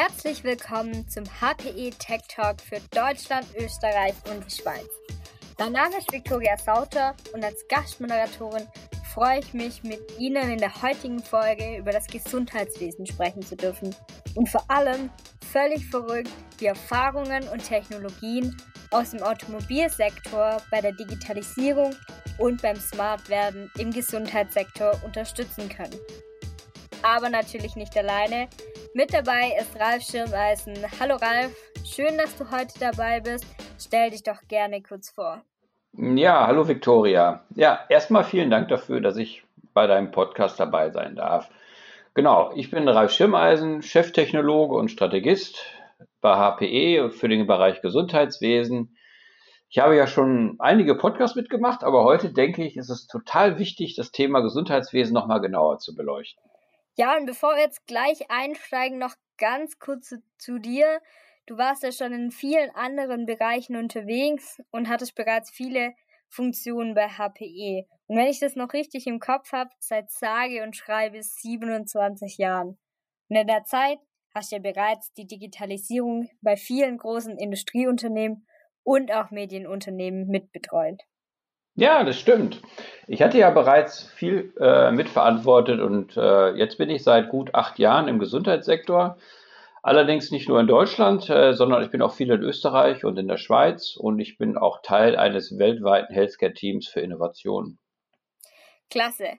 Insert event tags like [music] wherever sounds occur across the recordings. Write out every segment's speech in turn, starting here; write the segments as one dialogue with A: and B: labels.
A: Herzlich willkommen zum HPE Tech Talk für Deutschland, Österreich und die Schweiz. Mein Name ist Viktoria Sauter und als Gastmoderatorin freue ich mich, mit Ihnen in der heutigen Folge über das Gesundheitswesen sprechen zu dürfen und vor allem völlig verrückt die Erfahrungen und Technologien aus dem Automobilsektor bei der Digitalisierung und beim Smartwerden im Gesundheitssektor unterstützen können. Aber natürlich nicht alleine, mit dabei ist Ralf Schirmeisen. Hallo Ralf, schön, dass du heute dabei bist. Stell dich doch gerne kurz vor.
B: Ja, hallo Viktoria. Ja, erstmal vielen Dank dafür, dass ich bei deinem Podcast dabei sein darf. Genau, ich bin Ralf Schirmeisen, Cheftechnologe und Strategist bei HPE für den Bereich Gesundheitswesen. Ich habe ja schon einige Podcasts mitgemacht, aber heute denke ich, ist es total wichtig, das Thema Gesundheitswesen nochmal genauer zu beleuchten.
A: Ja, und bevor wir jetzt gleich einsteigen, noch ganz kurz zu dir. Du warst ja schon in vielen anderen Bereichen unterwegs und hattest bereits viele Funktionen bei HPE. Und wenn ich das noch richtig im Kopf habe, seit sage und schreibe 27 Jahren. Und in der Zeit hast du ja bereits die Digitalisierung bei vielen großen Industrieunternehmen und auch Medienunternehmen mitbetreut.
B: Ja, das stimmt. Ich hatte ja bereits viel äh, mitverantwortet und äh, jetzt bin ich seit gut acht Jahren im Gesundheitssektor. Allerdings nicht nur in Deutschland, äh, sondern ich bin auch viel in Österreich und in der Schweiz und ich bin auch Teil eines weltweiten Healthcare-Teams für Innovationen.
A: Klasse.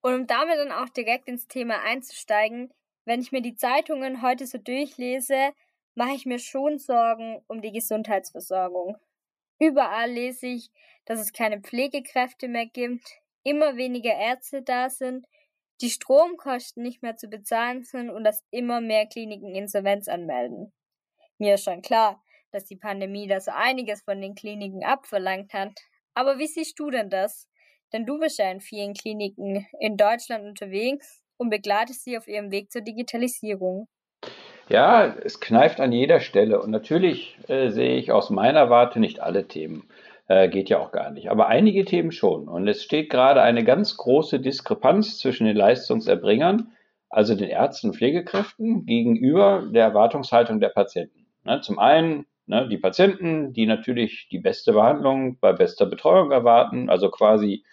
A: Und um damit dann auch direkt ins Thema einzusteigen, wenn ich mir die Zeitungen heute so durchlese, mache ich mir schon Sorgen um die Gesundheitsversorgung. Überall lese ich, dass es keine Pflegekräfte mehr gibt, immer weniger Ärzte da sind, die Stromkosten nicht mehr zu bezahlen sind und dass immer mehr Kliniken Insolvenz anmelden. Mir ist schon klar, dass die Pandemie da so einiges von den Kliniken abverlangt hat. Aber wie siehst du denn das? Denn du bist ja in vielen Kliniken in Deutschland unterwegs und begleitest sie auf ihrem Weg zur Digitalisierung.
B: Ja, es kneift an jeder Stelle und natürlich äh, sehe ich aus meiner Warte nicht alle Themen. Äh, geht ja auch gar nicht. Aber einige Themen schon. Und es steht gerade eine ganz große Diskrepanz zwischen den Leistungserbringern, also den Ärzten und Pflegekräften, gegenüber der Erwartungshaltung der Patienten. Ne, zum einen ne, die Patienten, die natürlich die beste Behandlung bei bester Betreuung erwarten, also quasi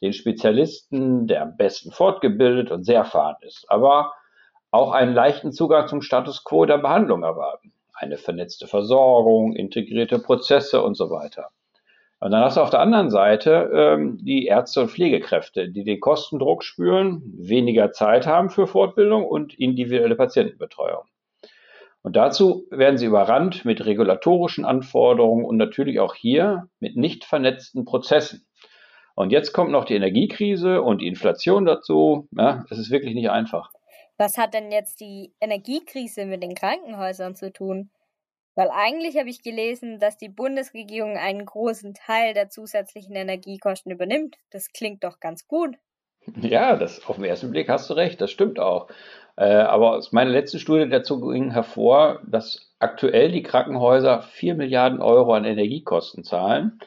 B: den Spezialisten, der am besten fortgebildet und sehr erfahren ist. Aber auch einen leichten Zugang zum Status quo der Behandlung erwarten. Eine vernetzte Versorgung, integrierte Prozesse und so weiter. Und dann hast du auf der anderen Seite ähm, die Ärzte und Pflegekräfte, die den Kostendruck spüren, weniger Zeit haben für Fortbildung und individuelle Patientenbetreuung. Und dazu werden sie überrannt mit regulatorischen Anforderungen und natürlich auch hier mit nicht vernetzten Prozessen. Und jetzt kommt noch die Energiekrise und die Inflation dazu. Ja, das ist wirklich nicht einfach.
A: Was hat denn jetzt die Energiekrise mit den Krankenhäusern zu tun? Weil eigentlich habe ich gelesen, dass die Bundesregierung einen großen Teil der zusätzlichen Energiekosten übernimmt. Das klingt doch ganz gut.
B: Ja, das auf den ersten Blick hast du recht, das stimmt auch. Äh, aber aus meiner letzten Studie dazu ging hervor, dass aktuell die Krankenhäuser 4 Milliarden Euro an Energiekosten zahlen.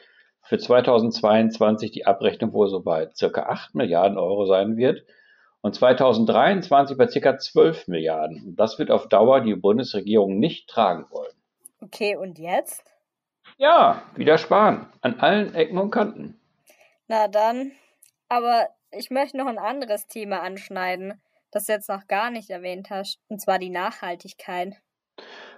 B: Für 2022 die Abrechnung wohl so bei circa 8 Milliarden Euro sein wird und 2023 bei ca. 12 Milliarden. Das wird auf Dauer die Bundesregierung nicht tragen wollen.
A: Okay, und jetzt?
B: Ja, wieder sparen. An allen Ecken und Kanten.
A: Na dann. Aber ich möchte noch ein anderes Thema anschneiden, das du jetzt noch gar nicht erwähnt hast, und zwar die Nachhaltigkeit.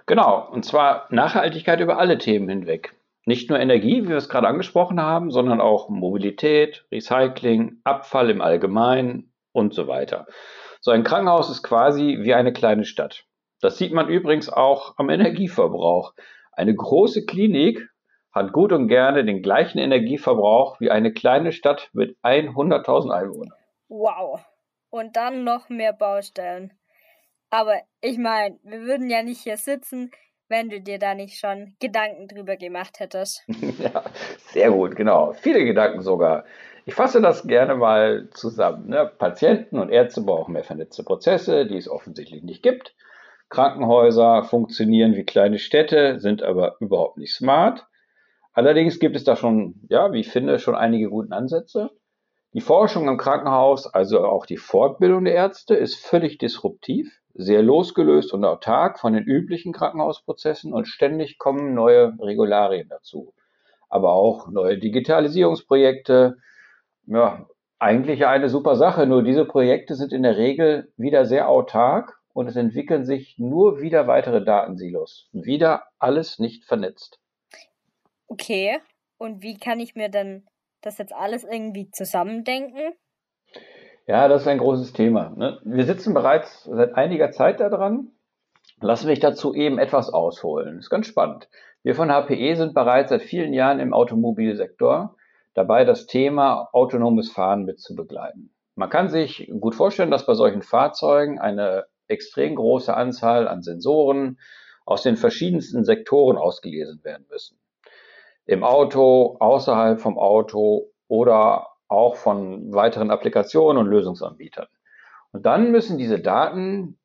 B: Genau, und zwar Nachhaltigkeit über alle Themen hinweg. Nicht nur Energie, wie wir es gerade angesprochen haben, sondern auch Mobilität, Recycling, Abfall im Allgemeinen, und so weiter. So ein Krankenhaus ist quasi wie eine kleine Stadt. Das sieht man übrigens auch am Energieverbrauch. Eine große Klinik hat gut und gerne den gleichen Energieverbrauch wie eine kleine Stadt mit 100.000 Einwohnern.
A: Wow. Und dann noch mehr Baustellen. Aber ich meine, wir würden ja nicht hier sitzen, wenn du dir da nicht schon Gedanken drüber gemacht hättest. [laughs]
B: ja, sehr gut, genau. Viele Gedanken sogar. Ich fasse das gerne mal zusammen. Ne? Patienten und Ärzte brauchen mehr vernetzte Prozesse, die es offensichtlich nicht gibt. Krankenhäuser funktionieren wie kleine Städte, sind aber überhaupt nicht smart. Allerdings gibt es da schon, ja, wie ich finde, schon einige gute Ansätze. Die Forschung im Krankenhaus, also auch die Fortbildung der Ärzte, ist völlig disruptiv. sehr losgelöst und autark von den üblichen Krankenhausprozessen und ständig kommen neue Regularien dazu. Aber auch neue Digitalisierungsprojekte. Ja, eigentlich eine super Sache, nur diese Projekte sind in der Regel wieder sehr autark und es entwickeln sich nur wieder weitere Datensilos. Wieder alles nicht vernetzt.
A: Okay, und wie kann ich mir denn das jetzt alles irgendwie zusammendenken?
B: Ja, das ist ein großes Thema. Ne? Wir sitzen bereits seit einiger Zeit daran. Lassen mich dazu eben etwas ausholen. Das ist ganz spannend. Wir von HPE sind bereits seit vielen Jahren im Automobilsektor dabei, das Thema autonomes Fahren mit zu begleiten. Man kann sich gut vorstellen, dass bei solchen Fahrzeugen eine extrem große Anzahl an Sensoren aus den verschiedensten Sektoren ausgelesen werden müssen. Im Auto, außerhalb vom Auto oder auch von weiteren Applikationen und Lösungsanbietern. Und dann müssen diese Daten,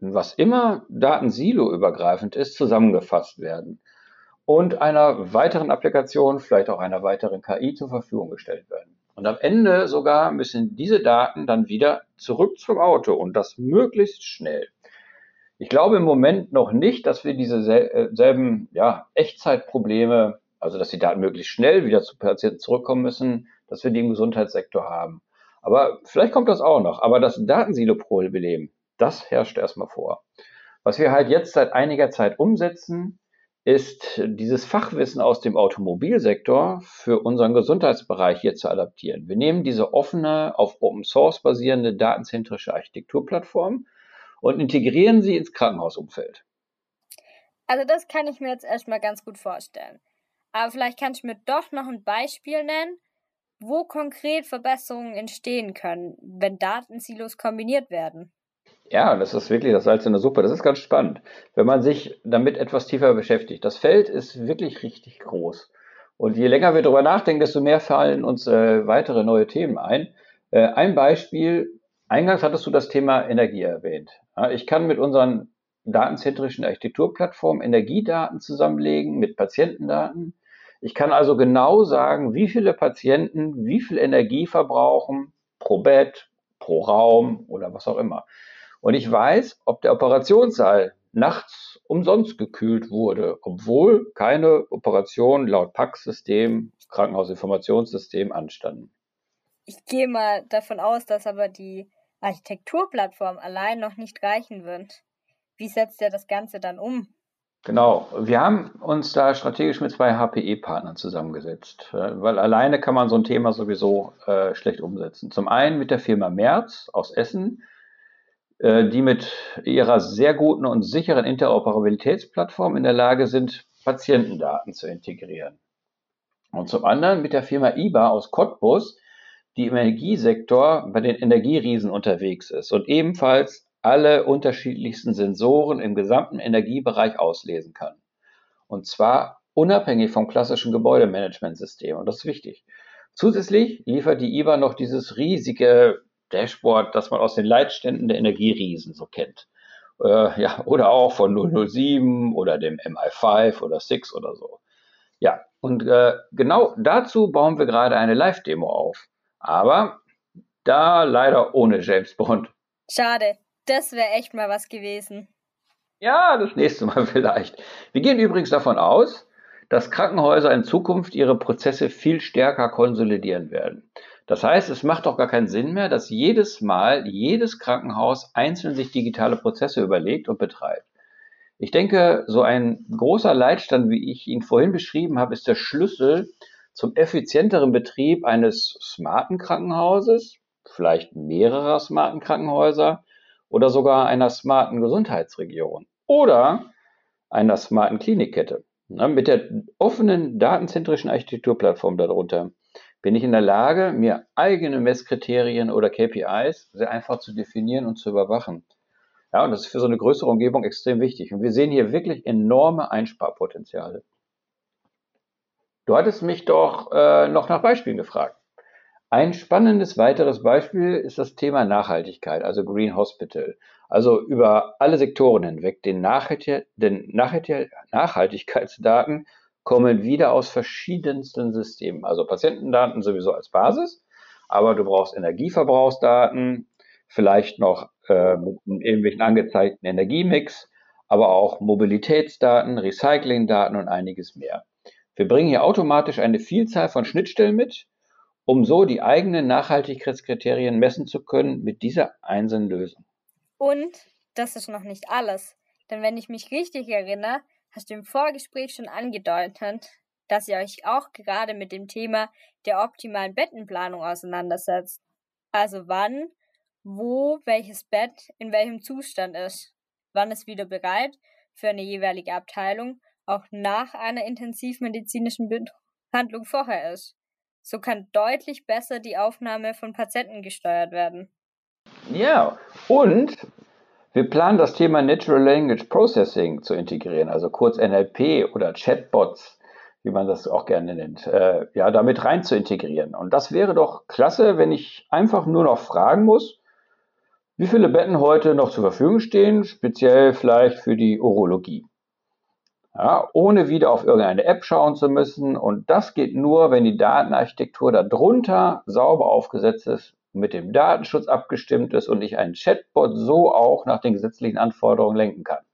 B: was immer Datensilo-übergreifend ist, zusammengefasst werden und einer weiteren Applikation, vielleicht auch einer weiteren KI zur Verfügung gestellt werden. Und am Ende sogar müssen diese Daten dann wieder zurück zum Auto und das möglichst schnell. Ich glaube im Moment noch nicht, dass wir diese äh, selben ja, Echtzeitprobleme, also dass die Daten möglichst schnell wieder zu Patienten zurückkommen müssen, dass wir die im Gesundheitssektor haben. Aber vielleicht kommt das auch noch. Aber das Datensilo-Problem, das herrscht erstmal vor. Was wir halt jetzt seit einiger Zeit umsetzen, ist dieses Fachwissen aus dem Automobilsektor für unseren Gesundheitsbereich hier zu adaptieren. Wir nehmen diese offene, auf Open Source basierende datenzentrische Architekturplattform und integrieren sie ins Krankenhausumfeld.
A: Also das kann ich mir jetzt erstmal ganz gut vorstellen. Aber vielleicht kannst du mir doch noch ein Beispiel nennen, wo konkret Verbesserungen entstehen können, wenn Datensilos kombiniert werden.
B: Ja, das ist wirklich das Salz in der Suppe. Das ist ganz spannend, wenn man sich damit etwas tiefer beschäftigt. Das Feld ist wirklich richtig groß. Und je länger wir darüber nachdenken, desto mehr fallen uns äh, weitere neue Themen ein. Äh, ein Beispiel, eingangs hattest du das Thema Energie erwähnt. Ja, ich kann mit unseren datenzentrischen Architekturplattformen Energiedaten zusammenlegen mit Patientendaten. Ich kann also genau sagen, wie viele Patienten wie viel Energie verbrauchen pro Bett, pro Raum oder was auch immer. Und ich weiß, ob der Operationssaal nachts umsonst gekühlt wurde, obwohl keine Operation laut PAX-System, Krankenhausinformationssystem, anstanden.
A: Ich gehe mal davon aus, dass aber die Architekturplattform allein noch nicht reichen wird. Wie setzt ihr das Ganze dann um?
B: Genau, wir haben uns da strategisch mit zwei HPE-Partnern zusammengesetzt, äh, weil alleine kann man so ein Thema sowieso äh, schlecht umsetzen. Zum einen mit der Firma Merz aus Essen, die mit ihrer sehr guten und sicheren Interoperabilitätsplattform in der Lage sind, Patientendaten zu integrieren. Und zum anderen mit der Firma IBA aus Cottbus, die im Energiesektor bei den Energieriesen unterwegs ist und ebenfalls alle unterschiedlichsten Sensoren im gesamten Energiebereich auslesen kann. Und zwar unabhängig vom klassischen Gebäudemanagementsystem. Und das ist wichtig. Zusätzlich liefert die IBA noch dieses riesige Dashboard, das man aus den Leitständen der Energieriesen so kennt. Äh, ja, oder auch von 007 oder dem MI5 oder 6 oder so. Ja, und äh, genau dazu bauen wir gerade eine Live-Demo auf. Aber da leider ohne James Bond.
A: Schade. Das wäre echt mal was gewesen.
B: Ja, das nächste Mal [laughs] vielleicht. Wir gehen übrigens davon aus, dass Krankenhäuser in Zukunft ihre Prozesse viel stärker konsolidieren werden. Das heißt, es macht doch gar keinen Sinn mehr, dass jedes Mal jedes Krankenhaus einzeln sich digitale Prozesse überlegt und betreibt. Ich denke, so ein großer Leitstand, wie ich ihn vorhin beschrieben habe, ist der Schlüssel zum effizienteren Betrieb eines smarten Krankenhauses, vielleicht mehrerer smarten Krankenhäuser oder sogar einer smarten Gesundheitsregion oder einer smarten Klinikkette. mit der offenen datenzentrischen Architekturplattform darunter bin ich in der Lage, mir eigene Messkriterien oder KPIs sehr einfach zu definieren und zu überwachen. Ja, und das ist für so eine größere Umgebung extrem wichtig. Und wir sehen hier wirklich enorme Einsparpotenziale. Du hattest mich doch äh, noch nach Beispielen gefragt. Ein spannendes weiteres Beispiel ist das Thema Nachhaltigkeit, also Green Hospital. Also über alle Sektoren hinweg. Den, Nachhaltig den Nachhaltig Nachhaltigkeitsdaten kommen wieder aus verschiedensten Systemen. Also Patientendaten sowieso als Basis, aber du brauchst Energieverbrauchsdaten, vielleicht noch äh, mit irgendwelchen angezeigten Energiemix, aber auch Mobilitätsdaten, Recyclingdaten und einiges mehr. Wir bringen hier automatisch eine Vielzahl von Schnittstellen mit, um so die eigenen Nachhaltigkeitskriterien messen zu können mit dieser einzelnen Lösung.
A: Und das ist noch nicht alles. Denn wenn ich mich richtig erinnere, hast du im Vorgespräch schon angedeutet, dass ihr euch auch gerade mit dem Thema der optimalen Bettenplanung auseinandersetzt. Also wann, wo welches Bett in welchem Zustand ist, wann es wieder bereit für eine jeweilige Abteilung auch nach einer intensivmedizinischen Behandlung vorher ist. So kann deutlich besser die Aufnahme von Patienten gesteuert werden.
B: Ja, und wir planen das Thema Natural Language Processing zu integrieren, also kurz NLP oder Chatbots, wie man das auch gerne nennt, äh, ja, damit rein zu integrieren. Und das wäre doch klasse, wenn ich einfach nur noch fragen muss, wie viele Betten heute noch zur Verfügung stehen, speziell vielleicht für die Urologie ja, ohne wieder auf irgendeine App schauen zu müssen. Und das geht nur, wenn die Datenarchitektur darunter sauber aufgesetzt ist, mit dem Datenschutz abgestimmt ist und ich einen Chatbot so auch nach den gesetzlichen Anforderungen lenken kann.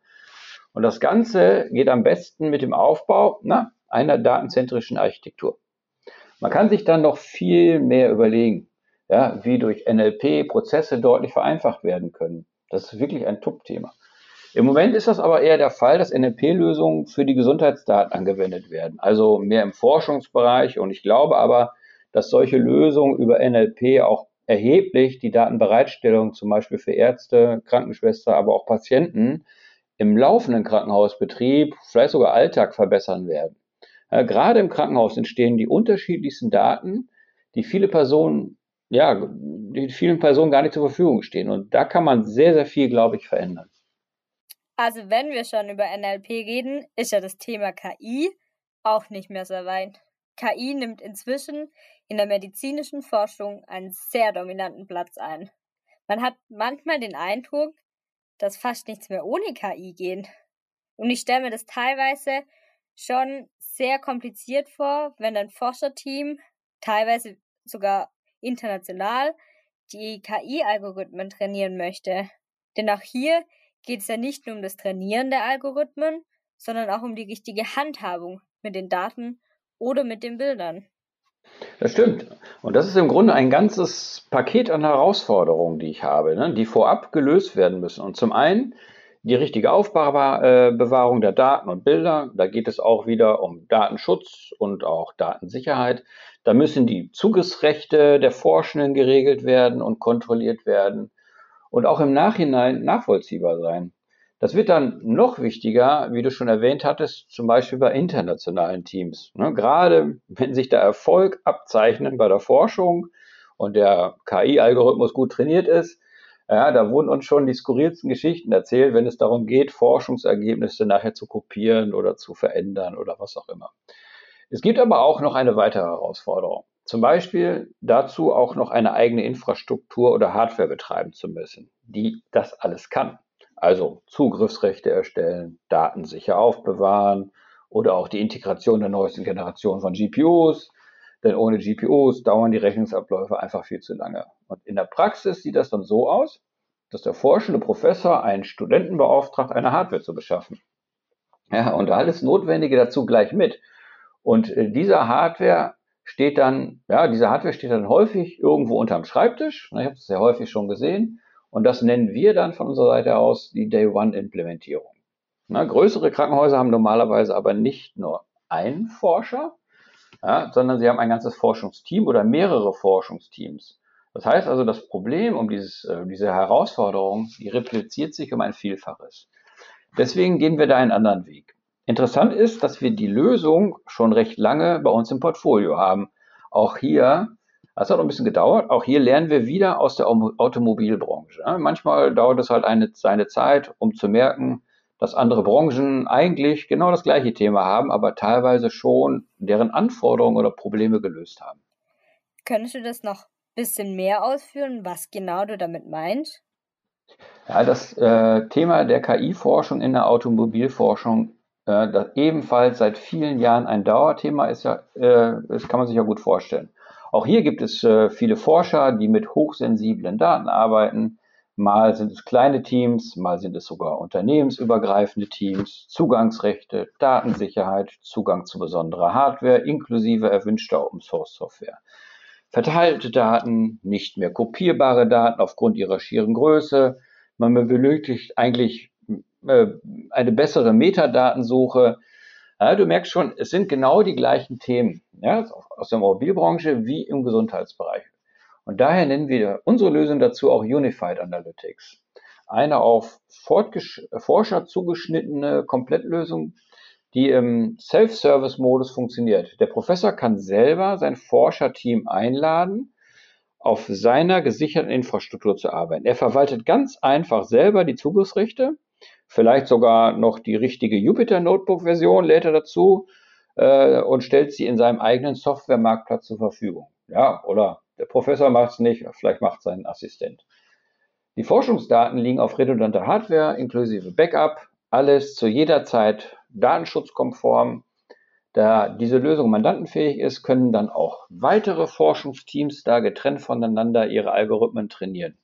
B: Und das Ganze geht am besten mit dem Aufbau na, einer datenzentrischen Architektur. Man kann sich dann noch viel mehr überlegen, ja, wie durch NLP Prozesse deutlich vereinfacht werden können. Das ist wirklich ein Top-Thema. Im Moment ist das aber eher der Fall, dass NLP-Lösungen für die Gesundheitsdaten angewendet werden, also mehr im Forschungsbereich. Und ich glaube aber, dass solche Lösungen über NLP auch erheblich die Datenbereitstellung zum Beispiel für Ärzte, Krankenschwester, aber auch Patienten im laufenden Krankenhausbetrieb, vielleicht sogar Alltag verbessern werden. Ja, gerade im Krankenhaus entstehen die unterschiedlichsten Daten, die viele Personen, ja, die vielen Personen gar nicht zur Verfügung stehen. Und da kann man sehr, sehr viel, glaube ich, verändern.
A: Also wenn wir schon über NLP reden, ist ja das Thema KI auch nicht mehr so weit. KI nimmt inzwischen in der medizinischen Forschung einen sehr dominanten Platz ein. Man hat manchmal den Eindruck, dass fast nichts mehr ohne KI geht. Und ich stelle mir das teilweise schon sehr kompliziert vor, wenn ein Forscherteam, teilweise sogar international, die KI-Algorithmen trainieren möchte. Denn auch hier geht es ja nicht nur um das Trainieren der Algorithmen, sondern auch um die richtige Handhabung mit den Daten oder mit den Bildern.
B: Das stimmt. Und das ist im Grunde ein ganzes Paket an Herausforderungen, die ich habe, ne, die vorab gelöst werden müssen. Und zum einen die richtige Aufbewahrung der Daten und Bilder. Da geht es auch wieder um Datenschutz und auch Datensicherheit. Da müssen die Zugriffsrechte der Forschenden geregelt werden und kontrolliert werden und auch im Nachhinein nachvollziehbar sein. Das wird dann noch wichtiger, wie du schon erwähnt hattest, zum Beispiel bei internationalen Teams. Ne, gerade wenn sich der Erfolg abzeichnet bei der Forschung und der KI-Algorithmus gut trainiert ist, ja, da wurden uns schon die skurrilsten Geschichten erzählt, wenn es darum geht, Forschungsergebnisse nachher zu kopieren oder zu verändern oder was auch immer. Es gibt aber auch noch eine weitere Herausforderung. Zum Beispiel dazu auch noch eine eigene Infrastruktur oder Hardware betreiben zu müssen, die das alles kann. Also Zugriffsrechte erstellen, Daten sicher aufbewahren oder auch die Integration der neuesten Generation von GPUs. Denn ohne GPUs dauern die Rechnungsabläufe einfach viel zu lange. Und in der Praxis sieht das dann so aus, dass der forschende Professor einen Studenten beauftragt, eine Hardware zu beschaffen. Ja, und alles Notwendige dazu gleich mit. Und äh, dieser Hardware steht dann, ja, diese Hardware steht dann häufig irgendwo unterm Schreibtisch. Ich habe es sehr häufig schon gesehen. Und das nennen wir dann von unserer Seite aus die Day One Implementierung. Na, größere Krankenhäuser haben normalerweise aber nicht nur einen Forscher, ja, sondern sie haben ein ganzes Forschungsteam oder mehrere Forschungsteams. Das heißt also, das Problem um dieses, äh, diese Herausforderung, die repliziert sich um ein Vielfaches. Deswegen gehen wir da einen anderen Weg. Interessant ist, dass wir die Lösung schon recht lange bei uns im Portfolio haben. Auch hier, das hat noch ein bisschen gedauert, auch hier lernen wir wieder aus der Automobilbranche. Manchmal dauert es halt eine, seine Zeit, um zu merken, dass andere Branchen eigentlich genau das gleiche Thema haben, aber teilweise schon deren Anforderungen oder Probleme gelöst haben.
A: Könntest du das noch ein bisschen mehr ausführen, was genau du damit meinst?
B: Ja, das äh, Thema der KI-Forschung in der Automobilforschung äh, das ebenfalls seit vielen Jahren ein Dauerthema ist, ja, äh, das kann man sich ja gut vorstellen. Auch hier gibt es äh, viele Forscher, die mit hochsensiblen Daten arbeiten. Mal sind es kleine Teams, mal sind es sogar unternehmensübergreifende Teams, Zugangsrechte, Datensicherheit, Zugang zu besonderer Hardware inklusive erwünschter Open Source Software. Verteilte Daten, nicht mehr kopierbare Daten aufgrund ihrer schieren Größe. Man benötigt eigentlich äh, eine bessere Metadatensuche. Ja, du merkst schon, es sind genau die gleichen Themen ja, aus der Mobilbranche wie im Gesundheitsbereich. Und daher nennen wir unsere Lösung dazu auch Unified Analytics. Eine auf Forscher zugeschnittene Komplettlösung, die im Self-Service-Modus funktioniert. Der Professor kann selber sein Forscherteam einladen, auf seiner gesicherten Infrastruktur zu arbeiten. Er verwaltet ganz einfach selber die Zugriffsrechte, vielleicht sogar noch die richtige Jupyter Notebook-Version lädt er dazu äh, und stellt sie in seinem eigenen Softwaremarktplatz zur Verfügung. Ja, oder der Professor macht es nicht, vielleicht macht sein Assistent. Die Forschungsdaten liegen auf redundanter Hardware inklusive Backup, alles zu jeder Zeit datenschutzkonform. Da diese Lösung mandantenfähig ist, können dann auch weitere Forschungsteams da getrennt voneinander ihre Algorithmen trainieren.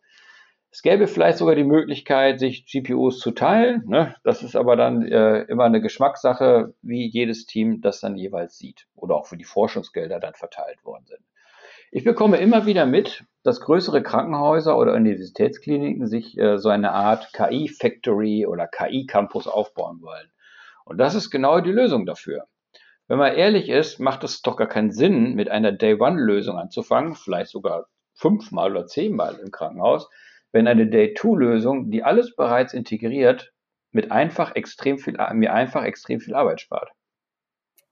B: Es gäbe vielleicht sogar die Möglichkeit, sich GPUs zu teilen. Ne? Das ist aber dann äh, immer eine Geschmackssache, wie jedes Team das dann jeweils sieht oder auch wie die Forschungsgelder dann verteilt worden sind. Ich bekomme immer wieder mit, dass größere Krankenhäuser oder Universitätskliniken sich äh, so eine Art KI-Factory oder KI-Campus aufbauen wollen. Und das ist genau die Lösung dafür. Wenn man ehrlich ist, macht es doch gar keinen Sinn, mit einer Day-One-Lösung anzufangen, vielleicht sogar fünfmal oder zehnmal im Krankenhaus, wenn eine Day-Two-Lösung, die alles bereits integriert, mit einfach extrem viel, mir einfach extrem viel Arbeit spart.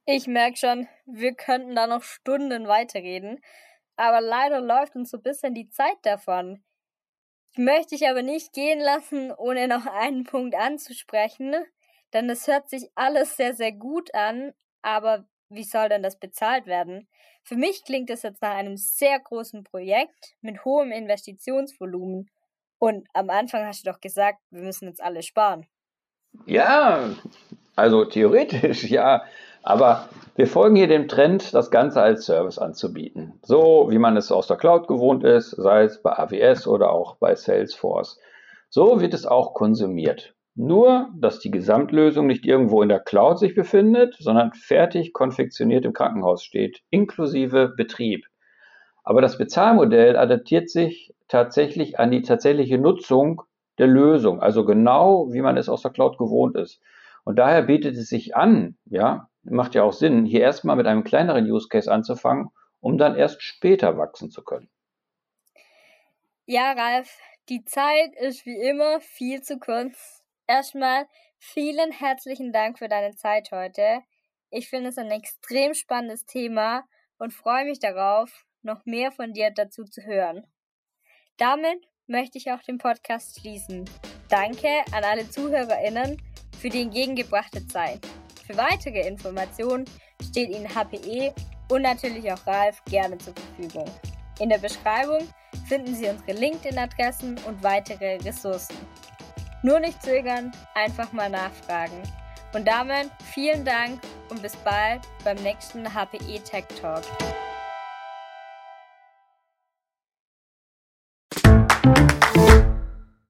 A: Ich merke schon, wir könnten da noch Stunden weiterreden aber leider läuft uns so ein bisschen die Zeit davon. Ich möchte ich aber nicht gehen lassen, ohne noch einen Punkt anzusprechen, denn es hört sich alles sehr, sehr gut an, aber wie soll denn das bezahlt werden? Für mich klingt es jetzt nach einem sehr großen Projekt mit hohem Investitionsvolumen. Und am Anfang hast du doch gesagt, wir müssen jetzt alle sparen.
B: Ja, also theoretisch [laughs] ja. Aber wir folgen hier dem Trend, das Ganze als Service anzubieten. So wie man es aus der Cloud gewohnt ist, sei es bei AWS oder auch bei Salesforce. So wird es auch konsumiert. Nur, dass die Gesamtlösung nicht irgendwo in der Cloud sich befindet, sondern fertig konfektioniert im Krankenhaus steht, inklusive Betrieb. Aber das Bezahlmodell adaptiert sich tatsächlich an die tatsächliche Nutzung der Lösung, also genau wie man es aus der Cloud gewohnt ist. Und daher bietet es sich an, ja, macht ja auch Sinn, hier erstmal mit einem kleineren Use Case anzufangen, um dann erst später wachsen zu können.
A: Ja, Ralf, die Zeit ist wie immer viel zu kurz. Erstmal vielen herzlichen Dank für deine Zeit heute. Ich finde es ein extrem spannendes Thema und freue mich darauf, noch mehr von dir dazu zu hören. Damit möchte ich auch den Podcast schließen. Danke an alle ZuhörerInnen für die entgegengebrachte Zeit. Für weitere Informationen steht Ihnen HPE und natürlich auch Ralf gerne zur Verfügung. In der Beschreibung finden Sie unsere LinkedIn-Adressen und weitere Ressourcen. Nur nicht zögern, einfach mal nachfragen. Und damit vielen Dank und bis bald beim nächsten HPE Tech Talk.